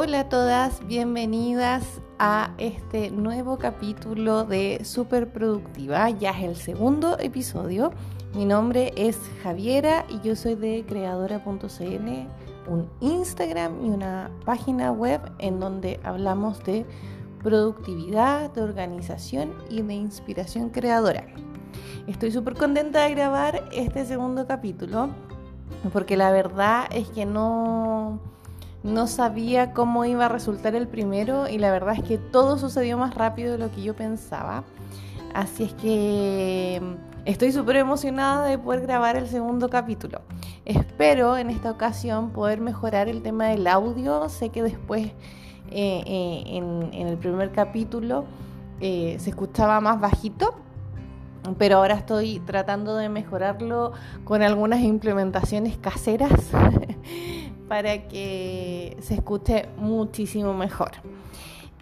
Hola a todas, bienvenidas a este nuevo capítulo de Super Productiva. Ya es el segundo episodio. Mi nombre es Javiera y yo soy de creadora.cl, un Instagram y una página web en donde hablamos de productividad, de organización y de inspiración creadora. Estoy súper contenta de grabar este segundo capítulo porque la verdad es que no no sabía cómo iba a resultar el primero y la verdad es que todo sucedió más rápido de lo que yo pensaba. Así es que mm, estoy súper emocionada de poder grabar el segundo capítulo. Espero en esta ocasión poder mejorar el tema del audio. Sé que después eh, eh, en, el primer capítulo eh, se escuchaba más bajito pero ahora estoy tratando de mejorarlo con algunas implementaciones caseras para que se escuche muchísimo mejor.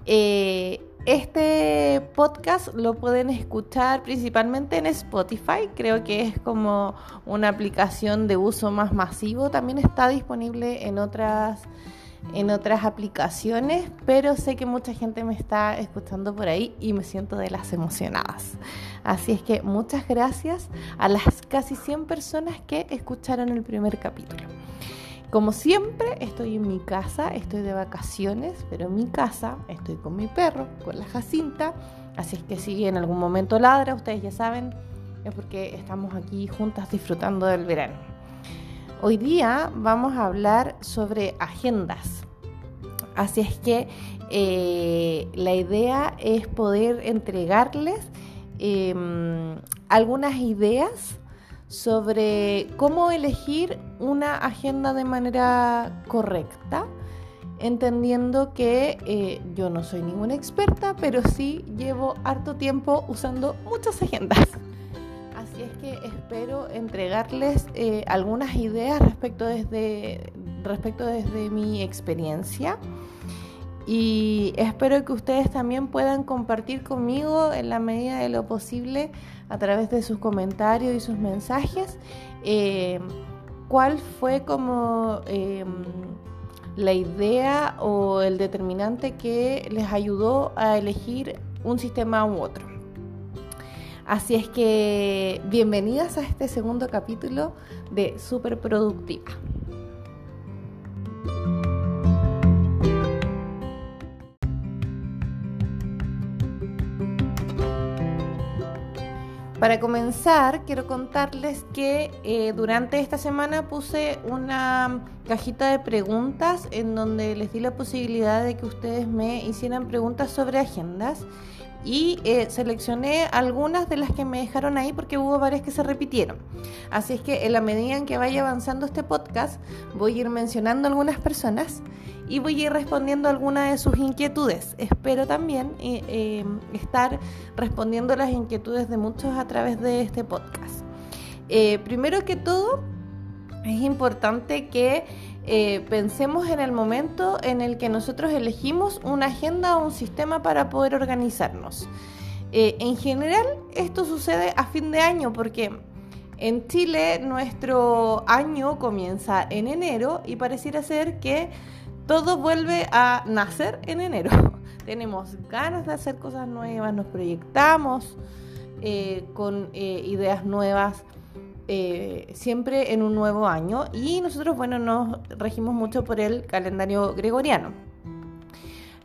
Eh, este podcast lo pueden escuchar principalmente en Spotify, creo que es como una aplicación de uso más masivo, también está disponible en otras en otras aplicaciones, pero sé que mucha gente me está escuchando por ahí y me siento de las emocionadas. Así es que muchas gracias a las casi 100 personas que escucharon el primer capítulo. Como siempre, estoy en mi casa, estoy de vacaciones, pero en mi casa estoy con mi perro, con la Jacinta. Así es que si en algún momento ladra, ustedes ya saben, es porque estamos aquí juntas disfrutando del verano. Hoy día vamos a hablar sobre agendas. Así es que eh, la idea es poder entregarles em, algunas ideas sobre cómo elegir una agenda de manera correcta, entendiendo que eh, yo no soy ninguna experta, pero sí llevo harto tiempo usando muchas agendas. Es que espero entregarles eh, algunas ideas respecto desde, respecto desde mi experiencia y espero que ustedes también puedan compartir conmigo en la medida de lo posible a través de sus comentarios y sus mensajes eh, cuál fue como em, la idea o el determinante que les ayudó a elegir un sistema u otro. Así es que bienvenidas a este segundo capítulo de Super Productiva. Para comenzar, quiero contarles que eh, durante esta semana puse una cajita de preguntas en donde les di la posibilidad de que ustedes me hicieran preguntas sobre agendas y eh, seleccioné algunas de las que me dejaron ahí porque hubo varias que se repitieron. Así es que en la medida en que vaya avanzando este podcast voy a ir mencionando algunas personas y voy a ir respondiendo algunas de sus inquietudes. Espero también eh, em, estar respondiendo las inquietudes de muchos a través de este podcast. Eh, primero que todo, es importante que eh, pensemos en el momento en el que nosotros elegimos una agenda o un sistema para poder organizarnos. en general, esto sucede a fin de año porque en Chile nuestro año comienza en enero y pareciera ser que todo vuelve a nacer en enero. Tenemos ganas de hacer cosas nuevas, nos proyectamos eh, con eh, ideas nuevas. Eh, siempre en un nuevo año y nosotros bueno nos regimos mucho por el calendario gregoriano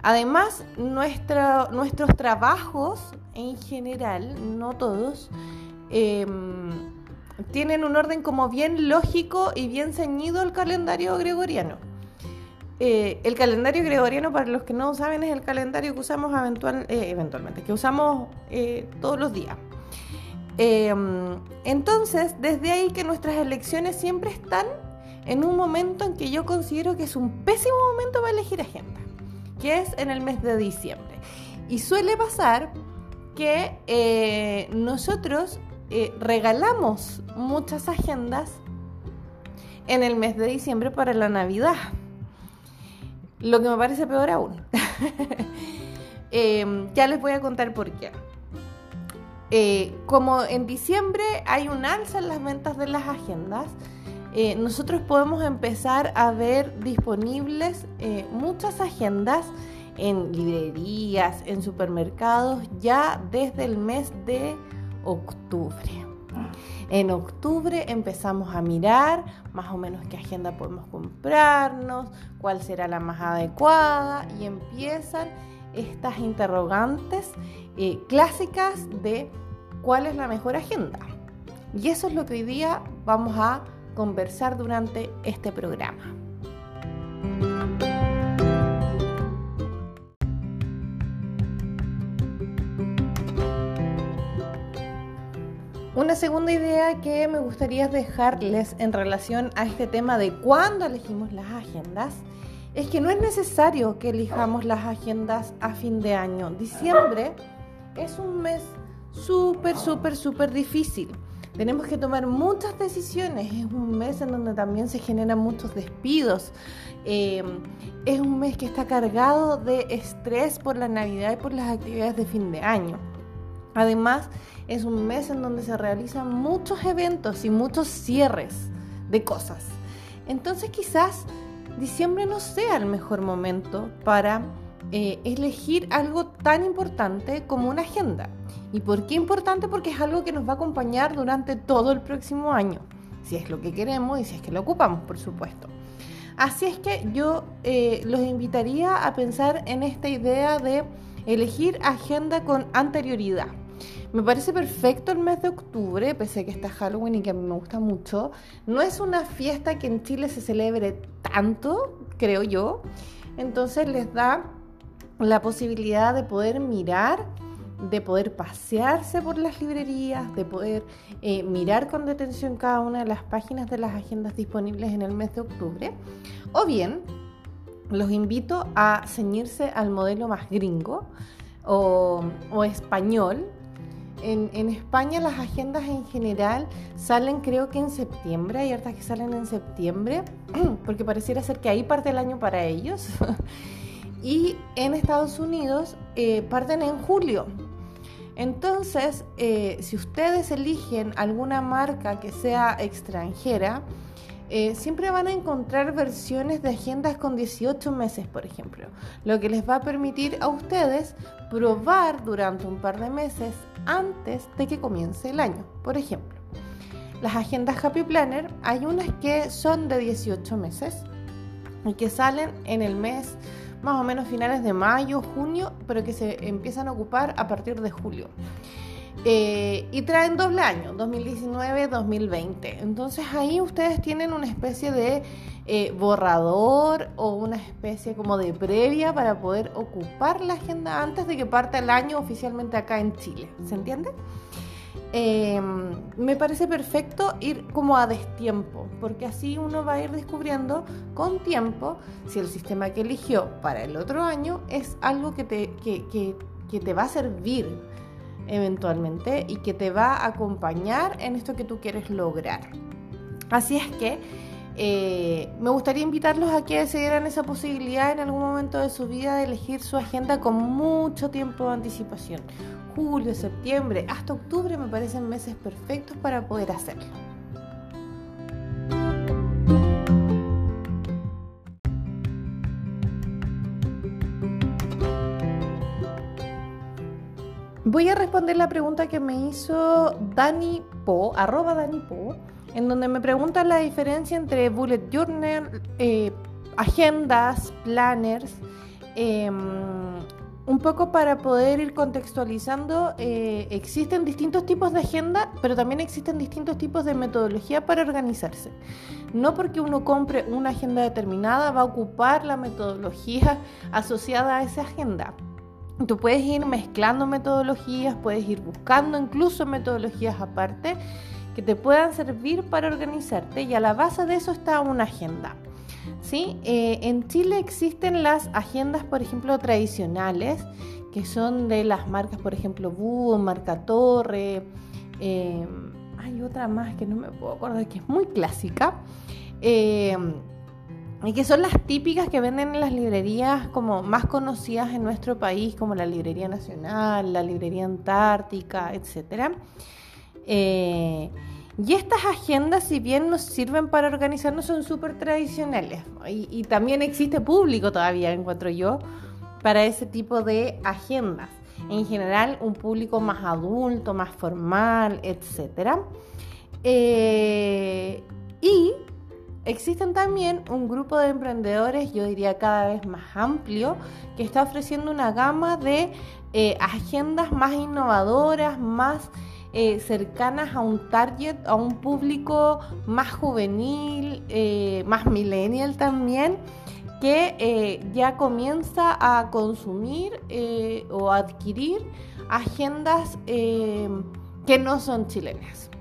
además nuestros trabajos en general no todos em, tienen un orden como bien lógico y bien ceñido al calendario gregoriano eh, el calendario gregoriano, para los que no saben, es el calendario que usamos eh, eventualmente, que usamos todos los días. Entonces, desde ahí que nuestras elecciones siempre están en un momento en que yo considero que es un pésimo momento para elegir agenda, que es en el mes de diciembre. Y suele pasar que nosotros regalamos muchas agendas en el mes de diciembre para la Navidad. Lo que me parece peor aún. Em, ya les voy a contar por qué. Eh, como en diciembre hay un alza en las ventas de las agendas, eh, nosotros podemos empezar a ver disponibles eh, muchas agendas en librerías, en supermercados, ya desde el mes de octubre. En octubre empezamos a mirar más o menos qué agenda podemos comprarnos, cuál será la más adecuada y empiezan estas interrogantes eh, clásicas de cuál es la mejor agenda. Y eso es lo que hoy día vamos a conversar durante este programa. Una segunda idea que me gustaría dejarles en relación a este tema de cuándo elegimos las agendas es que no es necesario que elijamos las agendas a fin de año. Diciembre es un mes súper, súper, súper difícil. Tenemos que tomar muchas decisiones. Es un mes en donde también se generan muchos despidos. Eh, es un mes que está cargado de estrés por la Navidad y por las actividades de fin de año. Además, es un mes en donde se realizan muchos eventos y muchos cierres de cosas. Entonces quizás diciembre no sea el mejor momento para eh, elegir algo tan importante como una agenda. ¿Y por qué importante? Porque es algo que nos va a acompañar durante todo el próximo año, si es lo que queremos y si es que lo ocupamos, por supuesto. Así es que yo eh, los invitaría a pensar en esta idea de elegir agenda con anterioridad. Me parece perfecto el mes de octubre, pese a que está Halloween y que a mí me gusta mucho. No es una fiesta que en Chile se celebre tanto, creo yo. Entonces les da la posibilidad de poder mirar, de poder pasearse por las librerías, de poder eh, mirar con detención cada una de las páginas de las agendas disponibles en el mes de octubre. O bien, los invito a ceñirse al modelo más gringo o, español. En, España las agendas en general salen creo que en septiembre, hay hartas que salen en septiembre, porque pareciera ser que ahí parte el año para ellos. y en Estados Unidos eh, parten en julio. Entonces, eh, si ustedes eligen alguna marca que sea extranjera, eh, siempre van a encontrar versiones de agendas con 18 meses, por ejemplo, lo que les va a permitir a ustedes probar durante un par de meses antes de que comience el año. Por ejemplo, las agendas Happy Planner, hay unas que son de 18 meses y que salen en el mes más o menos finales de mayo, junio, pero que se empiezan a ocupar a partir de julio. Eh, y traen doble año, 2019-2020. Entonces ahí ustedes tienen una especie de eh, borrador o una especie como de previa para poder ocupar la agenda antes de que parta el año oficialmente acá en Chile. ¿Se entiende? Em, me parece perfecto ir como a destiempo, porque así uno va a ir descubriendo con tiempo si el sistema que eligió para el otro año es algo que te, que, te va a servir eventualmente y que te va a acompañar en esto que tú quieres lograr. Así es que eh, me gustaría invitarlos a que se dieran esa posibilidad en algún momento de su vida de elegir su agenda con mucho tiempo de anticipación julio, septiembre, hasta octubre me parecen meses perfectos para poder hacerlo. Voy a responder la pregunta que me hizo Dani Po, arroba Dani Po, en donde me pregunta la diferencia entre bullet journal, eh, agendas, planners, eh, un poco para poder ir contextualizando, eh, existen distintos tipos de agenda, pero también existen distintos tipos de metodología para organizarse. No porque uno compre una agenda determinada va a ocupar la metodología asociada a esa agenda. Tú puedes ir mezclando metodologías, puedes ir buscando incluso metodologías aparte que te puedan servir para organizarte y a la base de eso está una agenda. ¿sí? Eh, en Chile existen las agendas, por ejemplo, tradicionales, que son de las marcas, por ejemplo, Búho, Marca Torre. Eh, hay otra más que no me puedo acordar, que es muy clásica. Eh, y que son las típicas que venden en las librerías como más conocidas en nuestro país, como la Librería Nacional, la Librería Antártica, etc. Y estas agendas, si bien nos sirven para organizarnos, son súper tradicionales. Y, también existe público todavía, encuentro yo, para ese tipo de agendas. En general, un público más adulto, más formal, etc. Eh, y existen también un grupo de emprendedores, yo diría cada vez más amplio, que está ofreciendo una gama de eh, agendas más innovadoras, más eh, cercanas a un target, a un público más juvenil, eh, más millennial también, que ya comienza a consumir o adquirir agendas que no son chilenas.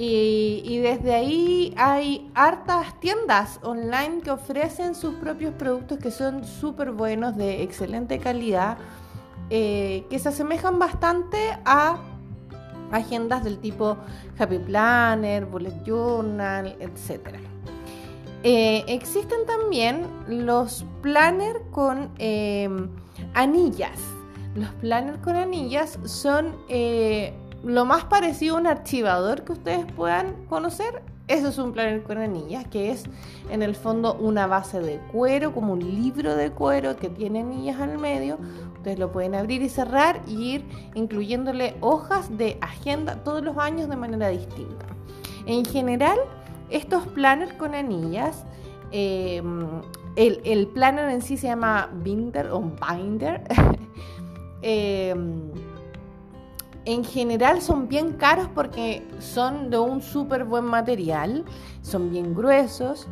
Y, desde ahí hay hartas tiendas online que ofrecen sus propios productos que son súper buenos, de excelente calidad, eh, que se asemejan bastante a agendas del tipo Happy Planner, Bullet Journal, etc. Eh, existen también los planners con eh, anillas. Los planners con anillas son lo más parecido a un archivador que ustedes puedan conocer, eso es un planner con anillas, que es en el fondo una base de cuero, como un libro de cuero que tiene anillas al medio. Ustedes lo pueden abrir y cerrar y ir incluyéndole hojas de agenda todos los años de manera distinta. En general, estos planners con anillas, eh, el, planner en sí se llama binder o binder. eh, en general son bien caros porque son de un súper buen material, son bien gruesos.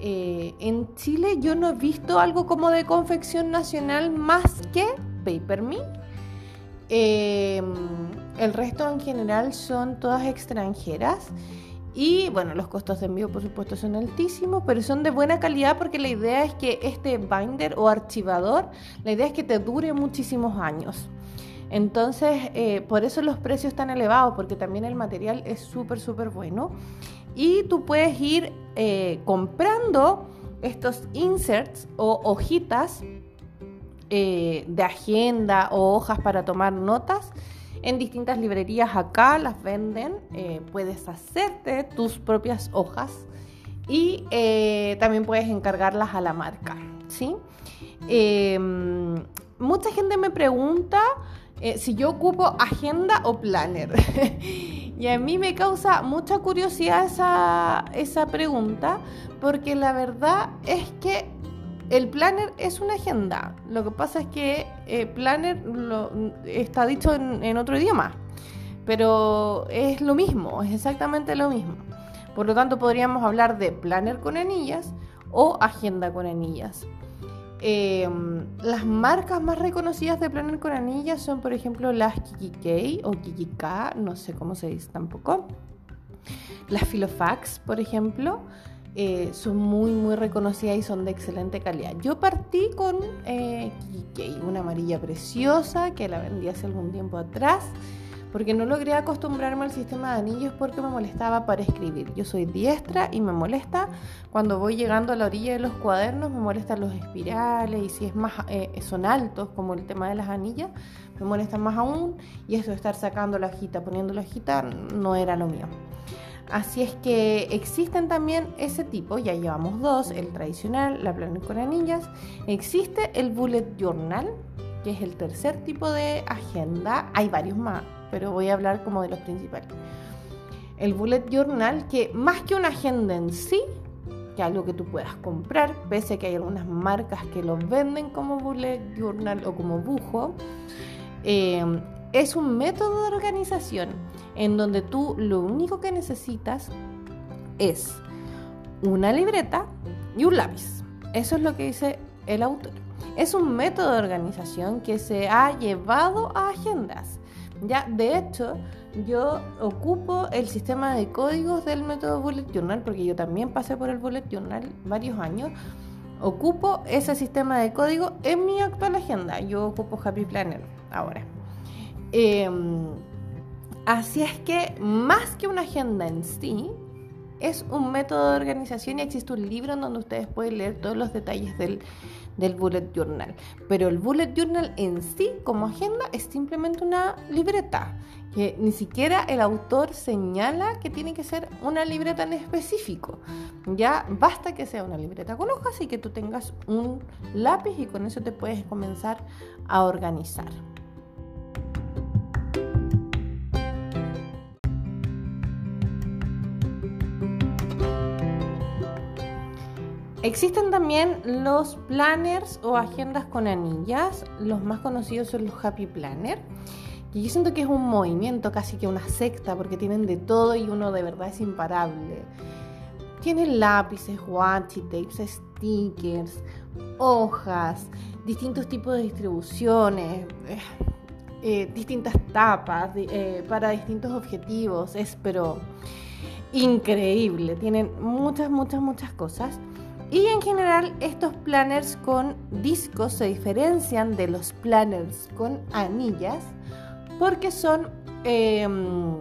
Eh, en Chile yo no he visto algo como de confección nacional más que Paper Me. Eh, el resto en general son todas extranjeras. Y bueno, los costos de envío por supuesto son altísimos, pero son de buena calidad porque la idea es que este binder o archivador, la idea es que te dure muchísimos años. Entonces, eh, por eso los precios están elevados, porque también el material es súper, súper bueno. Y tú puedes ir eh, comprando estos inserts o hojitas eh, de agenda o hojas para tomar notas en distintas librerías acá las venden. puedes hacerte tus propias hojas y también puedes encargarlas a la marca. ¿sí? mucha gente me pregunta eh, si yo ocupo agenda o planner. y a mí me causa mucha curiosidad esa, esa pregunta, porque la verdad es que el planner es una agenda. Lo que pasa es que eh, planner está dicho en, en, otro idioma, pero es lo mismo, es exactamente lo mismo. Por lo tanto, podríamos hablar de planner con anillas o agenda con anillas. Em, las marcas más reconocidas de Planner con anillas son, por ejemplo, las Kiki o Kiki no sé cómo se dice tampoco. Las Filofax, por ejemplo, eh, son muy, muy reconocidas y son de excelente calidad. Yo partí con eh, Kiki una amarilla preciosa que la vendí hace algún tiempo atrás porque no logré acostumbrarme al sistema de anillos porque me molestaba para escribir. Yo soy diestra y me molesta cuando voy llegando a la orilla de los cuadernos, me molestan los espirales y si es más, eh, son altos como el tema de las anillas, me molestan más aún y eso de estar sacando la hojita, poniendo la hojita, no era lo mío. Así es que existen también ese tipo, ya llevamos dos, el tradicional, la planner con anillas. Existe el bullet journal, que es el tercer tipo de agenda. Hay varios más, pero voy a hablar como de los principales. El bullet journal, que más que una agenda en sí, que algo que tú puedas comprar, pese a que hay algunas marcas que lo venden como bullet journal o como bujo, eh, es un método de organización en donde tú lo único que necesitas es una libreta y un lápiz. Eso es lo que dice el autor. Es un método de organización que se ha llevado a agendas. Ya, de hecho, yo ocupo el sistema de códigos del método Bullet Journal, porque yo también pasé por el Bullet Journal varios años. Ocupo ese sistema de código en mi actual agenda. Yo ocupo Happy Planner ahora. Em, así es que más que una agenda en sí, es un método de organización y existe un libro en donde ustedes pueden leer todos los detalles del, del bullet journal. Pero el bullet journal en sí, como agenda, es simplemente una libreta, que ni siquiera el autor señala que tiene que ser una libreta en específico. Ya basta que sea una libreta con hojas y que tú tengas un lápiz y con eso te puedes comenzar a organizar. Existen también los planners o agendas con anillas. Los más conocidos son los Happy Planner. Y yo siento que es un movimiento, casi que una secta, porque tienen de todo y uno de verdad es imparable. Tienen lápices, washi tapes, stickers, hojas, distintos tipos de distribuciones, eh, eh, distintas tapas eh, para distintos objetivos. Es pero increíble. Tienen muchas, muchas, muchas cosas. Y en general estos planners con discos se diferencian de los planners con anillas porque son em,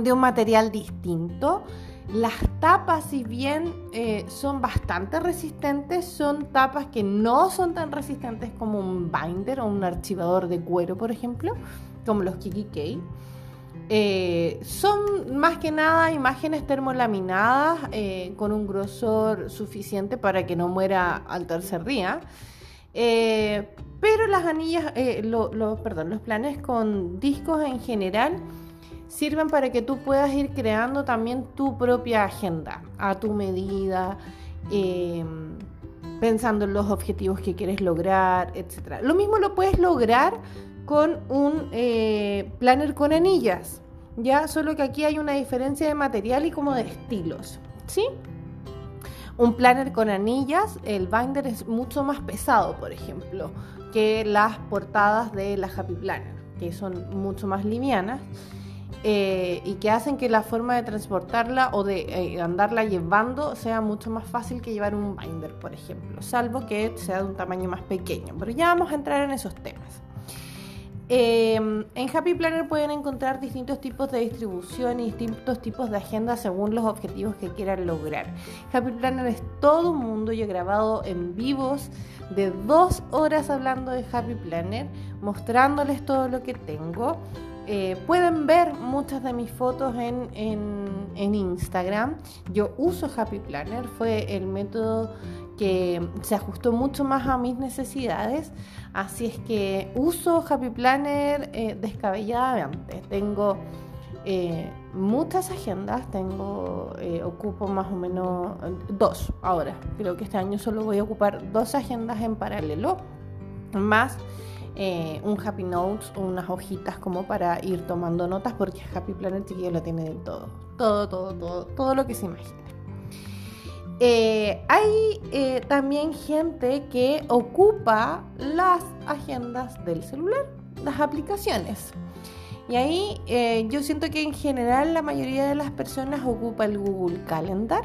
de un material distinto. Las tapas, si bien eh, son bastante resistentes, son tapas que no son tan resistentes como un binder o un archivador de cuero, por ejemplo, como los Kiki K. Eh, son más que nada imágenes termolaminadas eh, con un grosor suficiente para que no muera al tercer día. Eh, pero las anillas, perdón, los planes con discos en general sirven para que tú puedas ir creando también tu propia agenda a tu medida, em, pensando en los objetivos que quieres lograr, etc. Lo mismo lo puedes lograr con un eh, planner con anillas, ya solo que aquí hay una diferencia de material y como de estilos, ¿sí? Un planner con anillas, el binder es mucho más pesado, por ejemplo, que las portadas de la Happy Planner, que son mucho más livianas. Eh, y que hacen que la forma de transportarla o de eh, andarla llevando sea mucho más fácil que llevar un binder, por ejemplo, salvo que sea de un tamaño más pequeño. Pero ya vamos a entrar en esos temas. Em, en Happy Planner pueden encontrar distintos tipos de distribución y distintos tipos de agenda según los objetivos que quieran lograr. Happy Planner es todo un mundo. Yo he grabado en vivos de dos horas hablando de Happy Planner, mostrándoles todo lo que tengo. Eh, pueden ver muchas de mis fotos en, en, Instagram. Yo uso Happy Planner, fue el método que se ajustó mucho más a mis necesidades. Así es que uso Happy Planner eh, descabelladamente. Tengo eh, muchas agendas, tengo, ocupo más o menos dos ahora. Creo que este año solo voy a ocupar dos agendas en paralelo, más eh, un Happy Notes unas hojitas como para ir tomando notas porque Happy Planner chiquillo lo tiene de todo, todo, todo, todo, todo lo que se imagina. Eh, hay eh, también gente que ocupa las agendas del celular, las aplicaciones. Y ahí yo siento que en general la mayoría de las personas ocupa el Google Calendar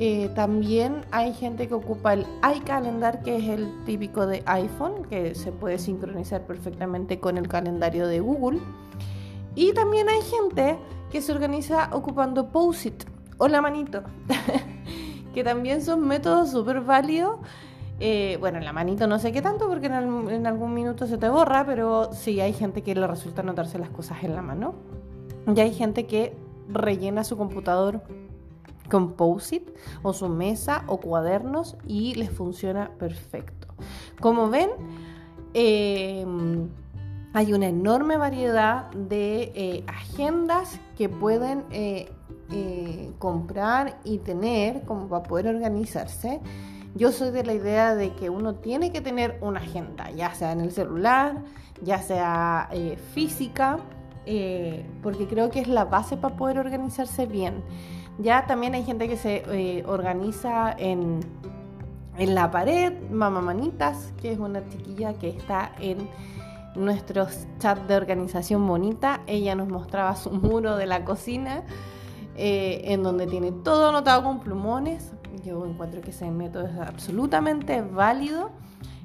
eh, también hay gente que ocupa el iCalendar, que es el típico de iPhone, que se puede sincronizar perfectamente con el calendario de Google. Y también hay gente que se organiza ocupando Post-it o la manito, que también son métodos súper válidos. Eh, bueno, la manito no sé qué tanto porque en, en, algún minuto se te borra, pero sí hay gente que le resulta anotarse las cosas en la mano. Y hay gente que rellena su computador Composite o su mesa o cuadernos y les funciona perfecto. Como ven, em, hay una enorme variedad de eh, agendas que pueden eh, eh, comprar y tener como para poder organizarse. Yo soy de la idea de que uno tiene que tener una agenda, ya sea en el celular, ya sea física, porque creo que es la base para poder organizarse bien. Ya también hay gente que se organiza en, en la pared, Mamá Manitas, que es una chiquilla que está en nuestros chats de organización bonita. Ella nos mostraba su muro de la cocina, eh, en donde tiene todo anotado con plumones. Yo encuentro que ese método es absolutamente válido.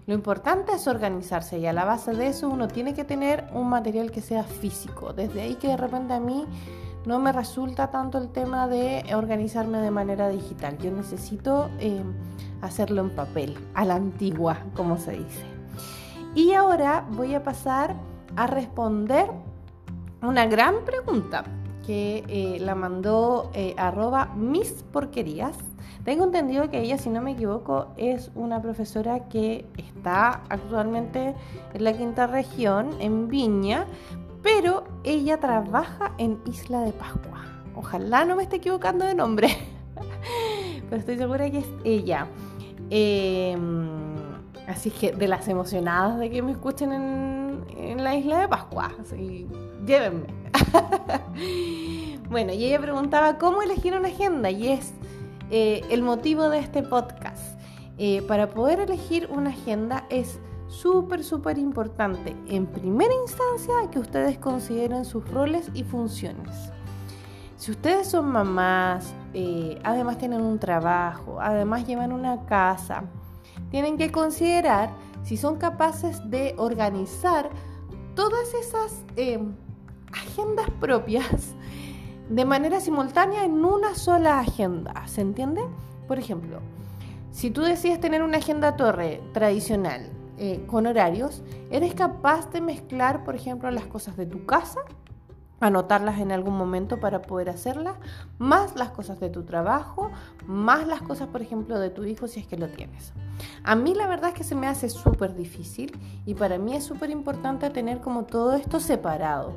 Lo importante es organizarse y a la base de eso uno tiene que tener un material que sea físico. Desde ahí que de repente a mí no me resulta tanto el tema de organizarme de manera digital. Yo necesito eh, hacerlo en papel, a la antigua, como se dice. Y ahora voy a pasar a responder una gran pregunta que eh, la mandó eh, arroba mis porquerías. Tengo entendido que ella, si no me equivoco, es una profesora que está actualmente en la quinta región, en Viña, pero ella trabaja en Isla de Pascua. Ojalá no me esté equivocando de nombre, pero estoy segura que es ella. Em, así que de las emocionadas de que me escuchen en, la Isla de Pascua, así, llévenme. bueno, y ella preguntaba cómo elegir una agenda y es eh, el motivo de este podcast. Eh, para poder elegir una agenda es súper, súper importante, en primera instancia, que ustedes consideren sus roles y funciones. Si ustedes son mamás, eh, además tienen un trabajo, además llevan una casa, tienen que considerar si son capaces de organizar todas esas em, agendas propias de manera simultánea en una sola agenda. ¿Se entiende? Por ejemplo, si tú decides tener una agenda torre tradicional eh, con horarios, eres capaz de mezclar, por ejemplo, las cosas de tu casa, anotarlas en algún momento para poder hacerlas, más las cosas de tu trabajo, más las cosas, por ejemplo, de tu hijo si es que lo tienes. A mí la verdad es que se me hace súper difícil y para mí es súper importante tener como todo esto separado.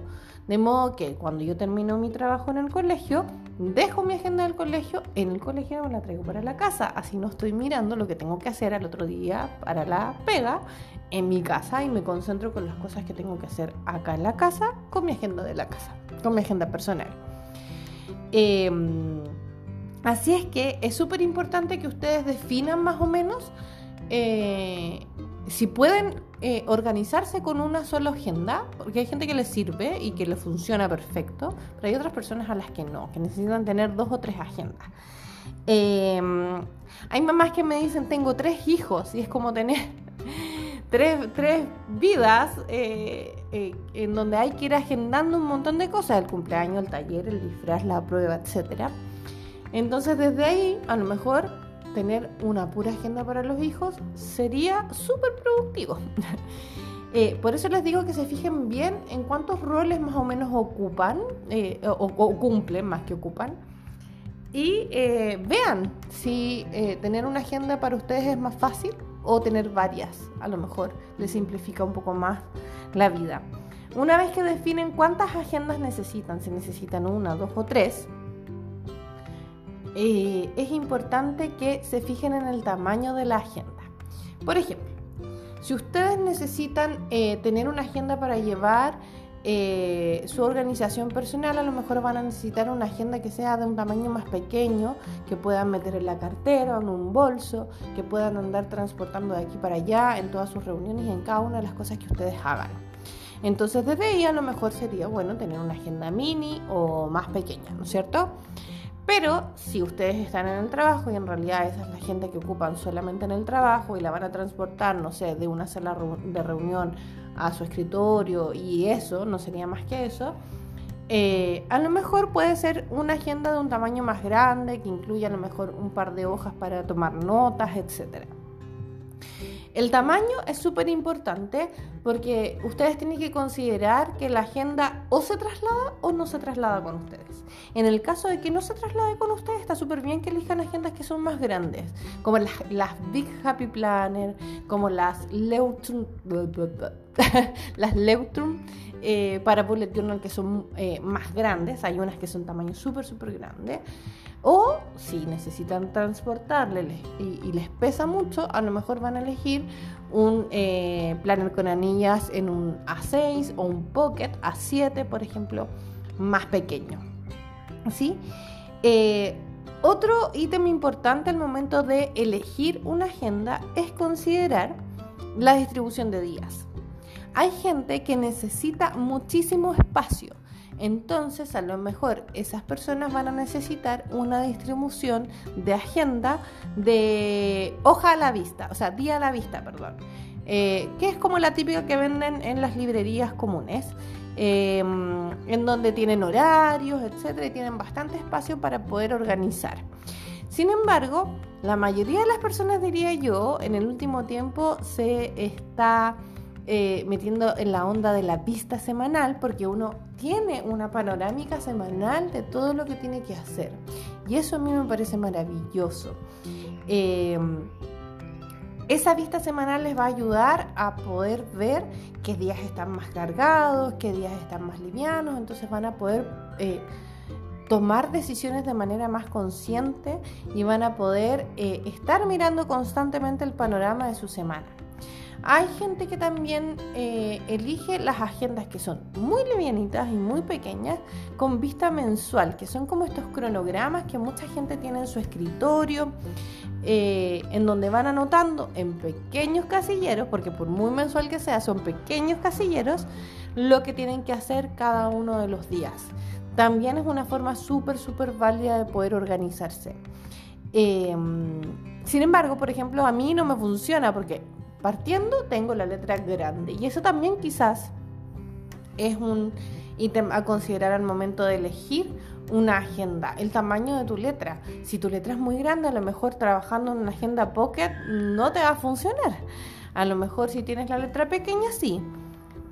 De modo que cuando yo termino mi trabajo en el colegio, dejo mi agenda del colegio, en el colegio me la traigo para la casa. Así no estoy mirando lo que tengo que hacer al otro día para la pega en mi casa y me concentro con las cosas que tengo que hacer acá en la casa con mi agenda de la casa, con mi agenda personal. Em, así es que es súper importante que ustedes definan más o menos eh, si pueden eh, organizarse con una sola agenda, porque hay gente que les sirve y que le funciona perfecto, pero hay otras personas a las que no, que necesitan tener dos o tres agendas. Em, hay mamás que me dicen, tengo tres hijos, y es como tener tres, vidas eh, eh, en donde hay que ir agendando un montón de cosas, el cumpleaños, el taller, el disfraz, la prueba, etc. Entonces desde ahí, a lo mejor tener una pura agenda para los hijos sería súper productivo. Eh, por eso les digo que se fijen bien en cuántos roles más o menos ocupan, eh, o, cumplen más que ocupan, y eh, vean si tener una agenda para ustedes es más fácil o tener varias. A lo mejor les simplifica un poco más la vida. Una vez que definen cuántas agendas necesitan, si necesitan una, dos o tres, es importante que se fijen en el tamaño de la agenda. Por ejemplo, si ustedes necesitan eh, tener una agenda para llevar eh, su organización personal, a lo mejor van a necesitar una agenda que sea de un tamaño más pequeño, que puedan meter en la cartera o en un bolso, que puedan andar transportando de aquí para allá en todas sus reuniones y en cada una de las cosas que ustedes hagan. Entonces desde ahí a lo mejor sería bueno tener una agenda mini o más pequeña, ¿no es cierto? Pero si ustedes están en el trabajo y en realidad esa es la gente que ocupan solamente en el trabajo y la van a transportar, no sé, de una sala de reunión a su escritorio y eso, no sería más que eso, eh, a lo mejor puede ser una agenda de un tamaño más grande que incluya a lo mejor un par de hojas para tomar notas, etcétera. El tamaño es súper importante porque ustedes tienen que considerar que la agenda o se traslada o no se traslada con ustedes. En el caso de que no se traslade con ustedes, está súper bien que elijan agendas que son más grandes, como las, Big Happy Planner, como las Leutrum, las Leutrum eh, para bullet journal que son eh, más grandes, hay unas que son tamaño súper, súper grande. O si necesitan transportarle y, les pesa mucho, a lo mejor van a elegir un eh, planner con anillas en un A6 o un Pocket A7, por ejemplo, más pequeño. ¿Sí? Eh, otro ítem importante al momento de elegir una agenda es considerar la distribución de días. Hay gente que necesita muchísimo espacio entonces, a lo mejor esas personas van a necesitar una distribución de agenda de hoja a la vista, o sea, día a la vista, perdón. Eh, que es como la típica que venden en las librerías comunes. em, en donde tienen horarios, etcétera, y tienen bastante espacio para poder organizar. Sin embargo, la mayoría de las personas, diría yo, en el último tiempo se está eh, metiendo en la onda de la vista semanal porque uno tiene una panorámica semanal de todo lo que tiene que hacer. Y eso a mí me parece maravilloso. Em, esa vista semanal les va a ayudar a poder ver qué días están más cargados, qué días están más livianos, entonces van a poder eh, tomar decisiones de manera más consciente y van a poder eh, estar mirando constantemente el panorama de su semana. Hay gente que también eh, elige las agendas que son muy livianitas y muy pequeñas con vista mensual, que son como estos cronogramas que mucha gente tiene en su escritorio, eh, en donde van anotando en pequeños casilleros, porque por muy mensual que sea, son pequeños casilleros, lo que tienen que hacer cada uno de los días también es una forma súper, súper válida de poder organizarse. Em, sin embargo, por ejemplo, a mí no me funciona porque partiendo tengo la letra grande y eso también quizás es un ítem a considerar al momento de elegir una agenda, el tamaño de tu letra. Si tu letra es muy grande, a lo mejor trabajando en una agenda pocket no te va a funcionar. A lo mejor si tienes la letra pequeña, sí.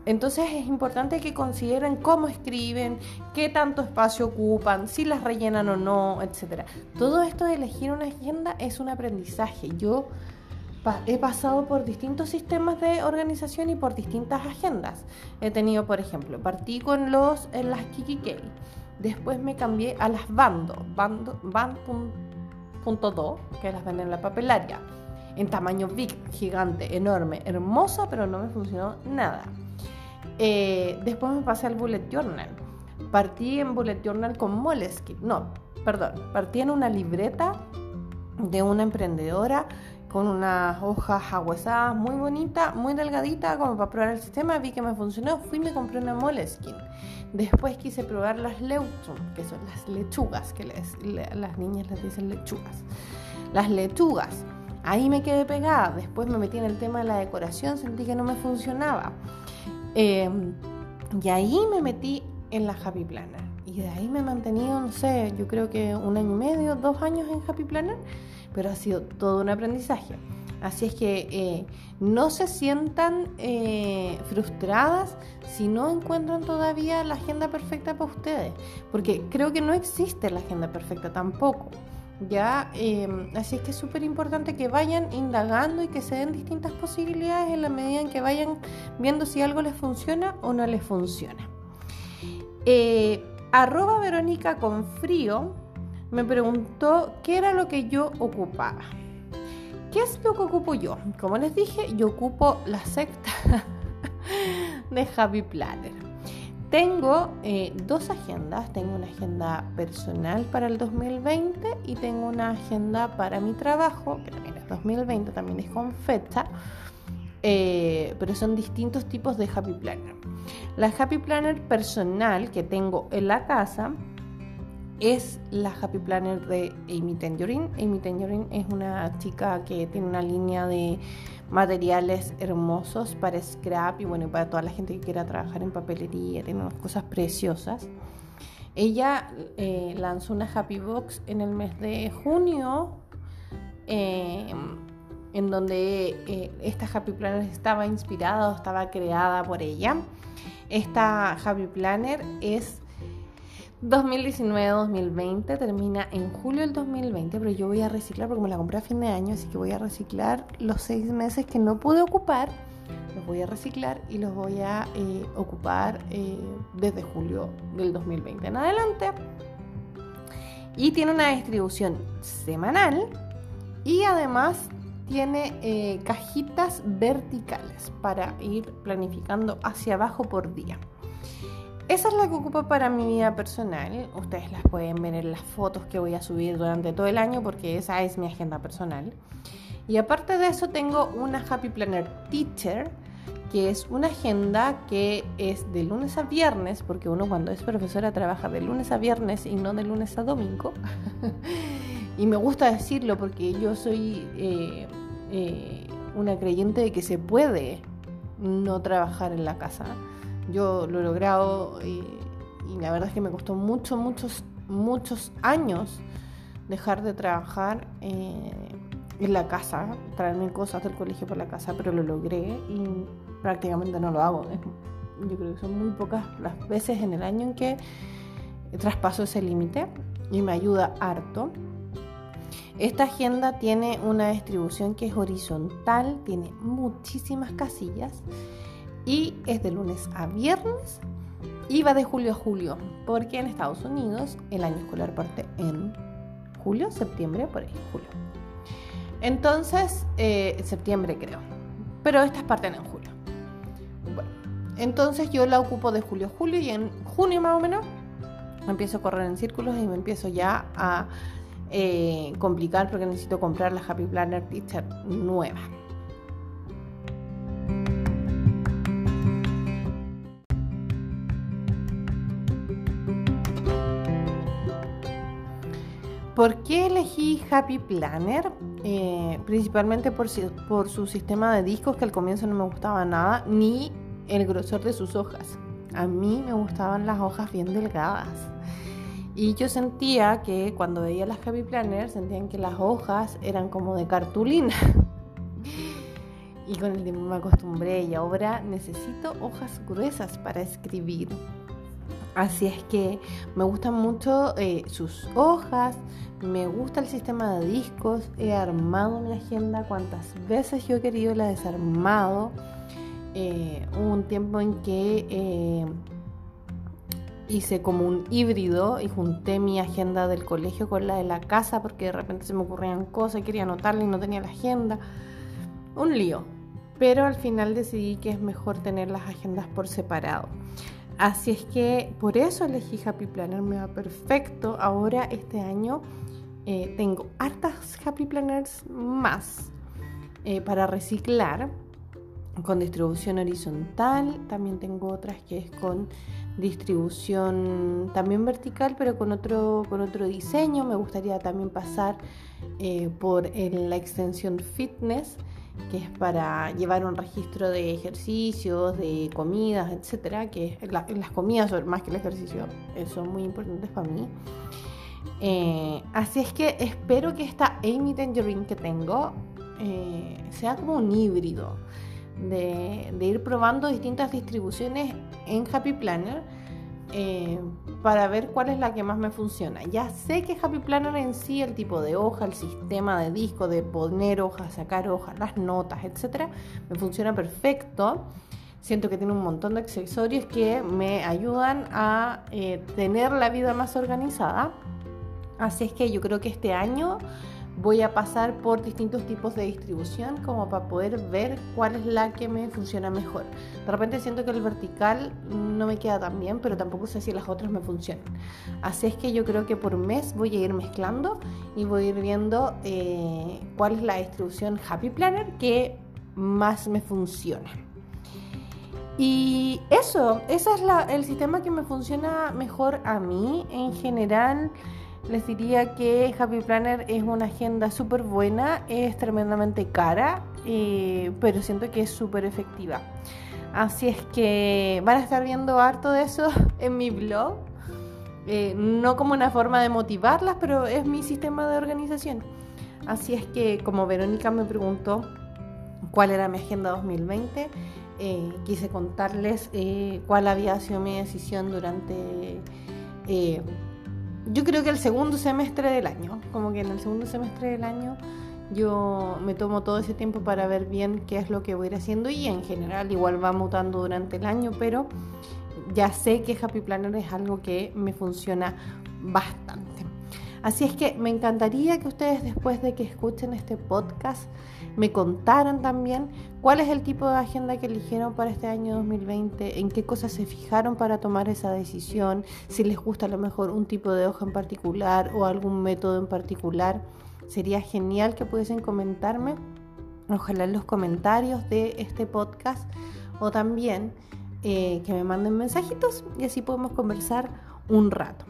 Entonces es importante que consideren cómo escriben, qué tanto espacio ocupan, si las rellenan o no, etc. Todo esto de elegir una agenda es un aprendizaje. Yo he pasado por distintos sistemas de organización y por distintas agendas. He tenido, por ejemplo, partí con los en las KikiK, después me cambié a las Bando, Band.2, que las venden en la papelaria, en tamaño big, gigante, enorme, hermosa, pero no me funcionó nada. Eh, después me pasé al bullet journal. Partí en bullet journal con Moleskine. No, perdón. Partí en una libreta de una emprendedora con unas hojas aguasadas muy bonita, muy delgadita, como para probar el sistema. Vi que me funcionó, fui y me compré una Moleskine. Después quise probar las Leutrum, que son las lechugas, que las niñas les dicen lechugas. Las lechugas. Ahí me quedé pegada. Después me metí en el tema de la decoración, sentí que no me funcionaba. Em, y ahí me metí en la Happy Planner. Y de ahí me he mantenido, no sé, yo creo que un año y medio, dos años en Happy Planner, pero ha sido todo un aprendizaje. Así es que eh, no se sientan eh, frustradas si no encuentran todavía la agenda perfecta para ustedes, porque creo que no existe la agenda perfecta tampoco. ¿ya? Em, así es que es súper importante que vayan indagando y que se den distintas posibilidades en la medida en que vayan viendo si algo les funciona o no les funciona. Eh, arroba Verónica con frío me preguntó qué era lo que yo ocupaba. ¿Qué es lo que ocupo yo? Como les dije, yo ocupo la secta de Happy Planner. Tengo eh, dos agendas, tengo una agenda personal para el 2020 y tengo una agenda para mi trabajo, que también es 2020, también es con fecha, eh, pero son distintos tipos de Happy Planner. La Happy Planner personal que tengo en la casa es la Happy Planner de Amy Tangerine. Amy Tangerine es una chica que tiene una línea de materiales hermosos para scrap y bueno, para toda la gente que quiera trabajar en papelería, tiene unas cosas preciosas. Ella eh, lanzó una Happy Box en el mes de junio, eh, en donde eh, esta Happy Planner estaba inspirada o estaba creada por ella. Esta Happy Planner es 2019-2020 termina en julio del 2020, pero yo voy a reciclar porque me la compré a fin de año, así que voy a reciclar los seis meses que no pude ocupar, los voy a reciclar y los voy a eh, ocupar eh, desde julio del 2020 en adelante. Y tiene una distribución semanal y además tiene eh, cajitas verticales para ir planificando hacia abajo por día. Esa es la que ocupo para mi vida personal. Ustedes las pueden ver en las fotos que voy a subir durante todo el año porque esa es mi agenda personal. Y aparte de eso tengo una Happy Planner Teacher, que es una agenda que es de lunes a viernes, porque uno cuando es profesora trabaja de lunes a viernes y no de lunes a domingo. y me gusta decirlo porque yo soy eh, eh, una creyente de que se puede no trabajar en la casa Yo lo he logrado y la verdad es que me costó muchos, muchos, muchos años dejar de trabajar eh, en la casa, traerme cosas del colegio por la casa, pero lo logré y prácticamente no lo hago. Yo creo que son muy pocas las veces en el año en que traspaso ese límite y me ayuda harto. Esta agenda tiene una distribución que es horizontal, tiene muchísimas casillas y es de lunes a viernes y va de julio a julio, porque en Estados Unidos el año escolar parte en julio, septiembre, por ahí, julio. Entonces, eh, septiembre creo, pero estas parten en julio. Bueno, entonces yo la ocupo de julio a julio y en junio más o menos empiezo a correr en círculos y me empiezo ya a eh, complicar porque necesito comprar la Happy Planner Teacher nueva. ¿Por qué elegí Happy Planner? Eh, principalmente por, su sistema de discos que al comienzo no me gustaba nada, ni el grosor de sus hojas. A mí me gustaban las hojas bien delgadas. Y yo sentía que cuando veía las Happy Planner, sentían que las hojas eran como de cartulina. y con el tiempo me acostumbré y ahora necesito hojas gruesas para escribir. Así es que me gustan mucho eh, sus hojas, me gusta el sistema de discos, he armado mi agenda cuantas veces yo he querido, la he desarmado. Eh, hubo un tiempo en que eh, hice como un híbrido y junté mi agenda del colegio con la de la casa porque de repente se me ocurrían cosas, quería anotarla y no tenía la agenda. Un lío. Pero al final decidí que es mejor tener las agendas por separado. Así es que por eso elegí Happy Planner, me va perfecto. Ahora este año eh, tengo hartas Happy Planners más eh, para reciclar con distribución horizontal. También tengo otras que es con distribución también vertical, pero con otro, con otro diseño. Me gustaría también pasar eh, por la extensión fitness que es para llevar un registro de ejercicios, de comidas, etcétera, que las comidas más que el ejercicio son muy importantes para mí. Eh, así es que espero que esta Amy Tangerine que tengo eh, sea como un híbrido de, ir probando distintas distribuciones en Happy Planner eh, para ver cuál es la que más me funciona. Ya sé que Happy Planner en sí, el tipo de hoja, el sistema de disco, de poner hojas, sacar hojas, las notas, etcétera, me funciona perfecto. Siento que tiene un montón de accesorios que me ayudan a eh, tener la vida más organizada. Así es que yo creo que este año voy a pasar por distintos tipos de distribución como para poder ver cuál es la que me funciona mejor. De repente siento que el vertical no me queda tan bien, pero tampoco sé si las otras me funcionan. Así es que yo creo que por mes voy a ir mezclando y voy a ir viendo eh, cuál es la distribución Happy Planner que más me funciona. Y eso, ese es el sistema que me funciona mejor a mí en general les diría que Happy Planner es una agenda súper buena, es tremendamente cara, eh, pero siento que es súper efectiva. Así es que van a estar viendo harto de eso en mi blog. Eh, no como una forma de motivarlas, pero es mi sistema de organización. Así es que como Verónica me preguntó cuál era mi agenda 2020, eh, quise contarles cuál había sido mi decisión durante yo creo que el segundo semestre del año, como que en el segundo semestre del año yo me tomo todo ese tiempo para ver bien qué es lo que voy a ir haciendo y en general igual va mutando durante el año, pero ya sé que Happy Planner es algo que me funciona bastante. Así es que me encantaría que ustedes después de que escuchen este podcast me contaran también cuál es el tipo de agenda que eligieron para este año 2020, en qué cosas se fijaron para tomar esa decisión, si les gusta a lo mejor un tipo de hoja en particular o algún método en particular. Sería genial que pudiesen comentarme, ojalá en los comentarios de este podcast o también eh, que me manden mensajitos y así podemos conversar un rato.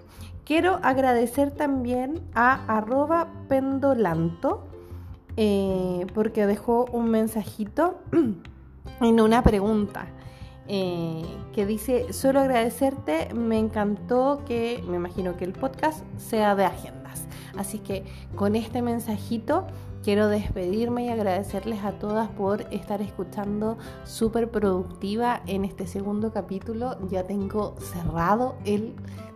Quiero agradecer también a arroba pendolanto eh, porque dejó un mensajito en una pregunta. eh, que dice, solo agradecerte, me encantó que, me imagino que el podcast sea de agendas. Así que con este mensajito quiero despedirme y agradecerles a todas por estar escuchando súper productiva en este segundo capítulo. Ya tengo cerrado el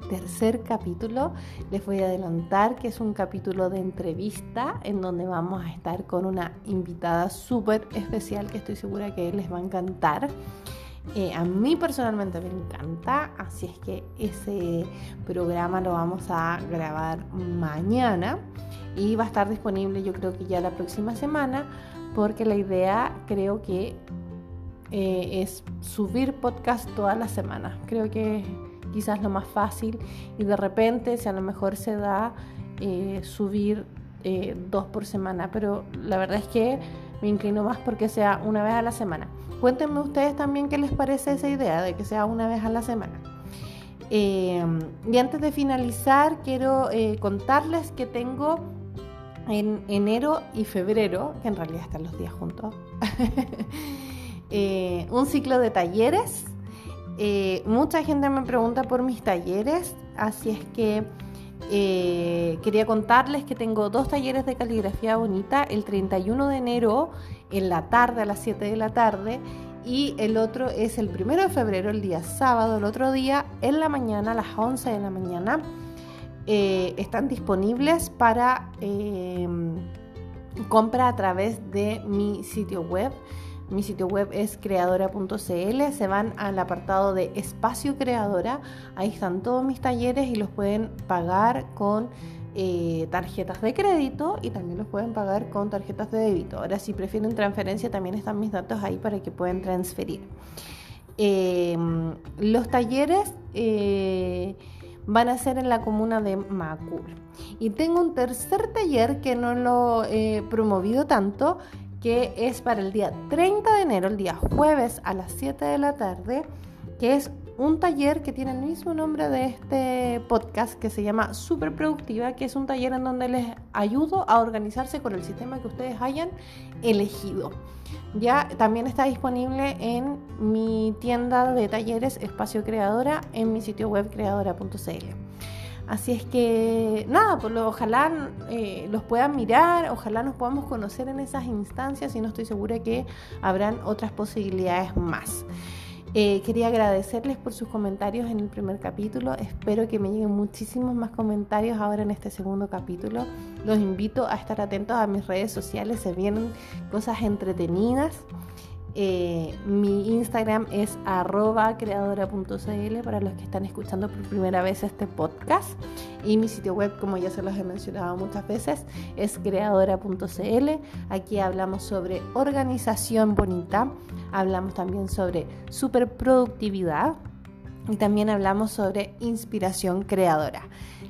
tercer capítulo. Les voy a adelantar que es un capítulo de entrevista en donde vamos a estar con una invitada súper especial que estoy segura que les va a encantar. Eh, a mí personalmente me encanta, así es que ese programa lo vamos a grabar mañana y va a estar disponible yo creo que ya la próxima semana porque la idea creo que eh, es subir podcast todas las semanas. Creo que quizás lo más fácil y de repente si a lo mejor se da eh, subir dos por semana, pero la verdad es que me inclino más porque sea una vez a la semana. Cuéntenme ustedes también qué les parece esa idea de que sea una vez a la semana. Eh, y antes de finalizar, quiero eh, contarles que tengo en enero y febrero, que en realidad están los días juntos, eh, un ciclo de talleres. mucha gente me pregunta por mis talleres, así es que eh, quería contarles que tengo dos talleres de caligrafía bonita, el 31 de enero en la tarde a las 7 de la tarde y el otro es el 1 de febrero, el día sábado, el otro día en la mañana a las 11 de la mañana. Eh, están disponibles para eh, compra a través de mi sitio web mi sitio web es creadora.cl, se van al apartado de espacio creadora, ahí están todos mis talleres y los pueden pagar con eh, tarjetas de crédito y también los pueden pagar con tarjetas de débito. Ahora si prefieren transferencia también están mis datos ahí para que puedan transferir. Los talleres van a ser en la comuna de Macul. Y tengo un tercer taller que no lo he promovido tanto, que es para el día 30 de enero, el día jueves a las 7 de la tarde, que es un taller que tiene el mismo nombre de este podcast que se llama Super Productiva, que es un taller en donde les ayudo a organizarse con el sistema que ustedes hayan elegido. Ya también está disponible en mi tienda de talleres Espacio Creadora en mi sitio web creadora.cl. Así es que nada, ojalá eh, los puedan mirar, ojalá nos podamos conocer en esas instancias y no estoy segura que habrán otras posibilidades más. Eh, quería agradecerles por sus comentarios en el primer capítulo. Espero que me lleguen muchísimos más comentarios ahora en este segundo capítulo. Los invito a estar atentos a mis redes sociales. Se vienen cosas entretenidas. Eh, mi Instagram es creadora.cl para los que están escuchando por primera vez este podcast. Y mi sitio web, como ya se los he mencionado muchas veces, es creadora.cl. Aquí hablamos sobre organización bonita, hablamos también sobre superproductividad y también hablamos sobre inspiración creadora.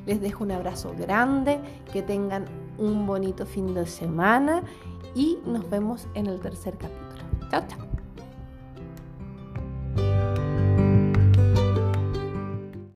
Les dejo un abrazo grande, que tengan un bonito fin de semana y nos vemos en el tercer capítulo. Chao, chao.